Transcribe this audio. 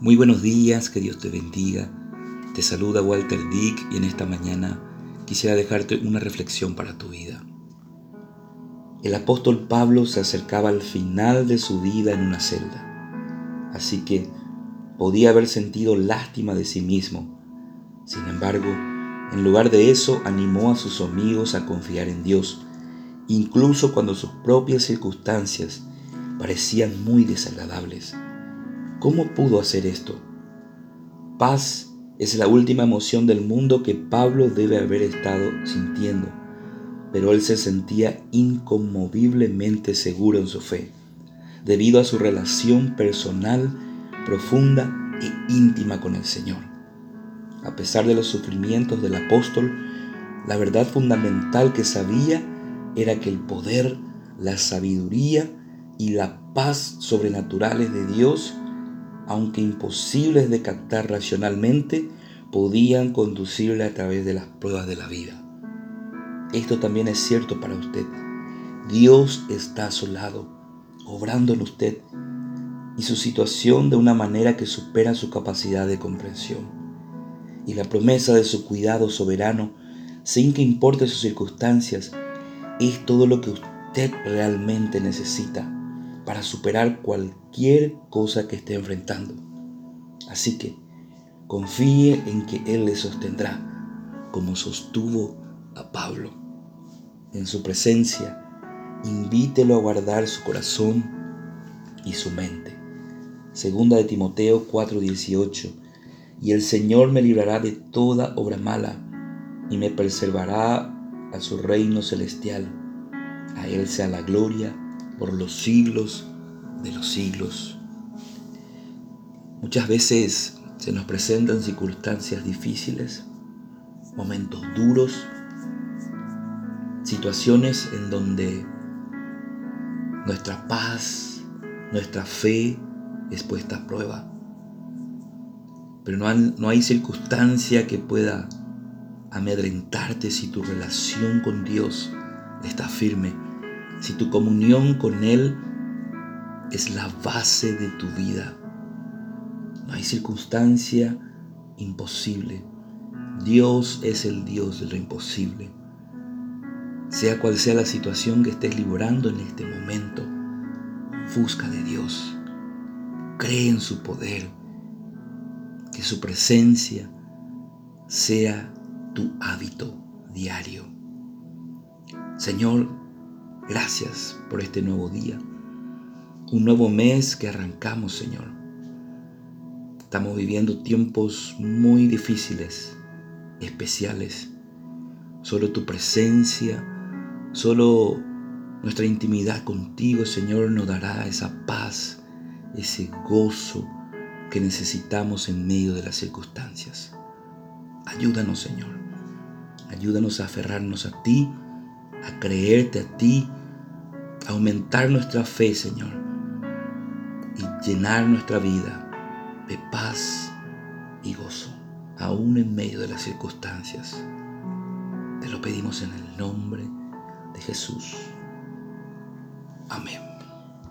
Muy buenos días, que Dios te bendiga. Te saluda Walter Dick y en esta mañana quisiera dejarte una reflexión para tu vida. El apóstol Pablo se acercaba al final de su vida en una celda, así que podía haber sentido lástima de sí mismo. Sin embargo, en lugar de eso, animó a sus amigos a confiar en Dios, incluso cuando sus propias circunstancias parecían muy desagradables. ¿Cómo pudo hacer esto? Paz es la última emoción del mundo que Pablo debe haber estado sintiendo, pero él se sentía inconmoviblemente seguro en su fe, debido a su relación personal, profunda e íntima con el Señor. A pesar de los sufrimientos del apóstol, la verdad fundamental que sabía era que el poder, la sabiduría y la paz sobrenaturales de Dios aunque imposibles de captar racionalmente, podían conducirle a través de las pruebas de la vida. Esto también es cierto para usted. Dios está a su lado, obrando en usted y su situación de una manera que supera su capacidad de comprensión. Y la promesa de su cuidado soberano, sin que importe sus circunstancias, es todo lo que usted realmente necesita para superar cualquier cosa que esté enfrentando. Así que confíe en que Él le sostendrá, como sostuvo a Pablo. En su presencia, invítelo a guardar su corazón y su mente. Segunda de Timoteo 4:18. Y el Señor me librará de toda obra mala y me preservará a su reino celestial. A Él sea la gloria por los siglos de los siglos. Muchas veces se nos presentan circunstancias difíciles, momentos duros, situaciones en donde nuestra paz, nuestra fe es puesta a prueba. Pero no no hay circunstancia que pueda amedrentarte si tu relación con Dios está firme si tu comunión con Él es la base de tu vida. No hay circunstancia imposible. Dios es el Dios de lo imposible. Sea cual sea la situación que estés librando en este momento, busca de Dios. Cree en su poder. Que su presencia sea tu hábito diario. Señor, Gracias por este nuevo día, un nuevo mes que arrancamos, Señor. Estamos viviendo tiempos muy difíciles, especiales. Solo tu presencia, solo nuestra intimidad contigo, Señor, nos dará esa paz, ese gozo que necesitamos en medio de las circunstancias. Ayúdanos, Señor. Ayúdanos a aferrarnos a ti, a creerte a ti aumentar nuestra fe, Señor, y llenar nuestra vida de paz y gozo, aún en medio de las circunstancias. Te lo pedimos en el nombre de Jesús. Amén.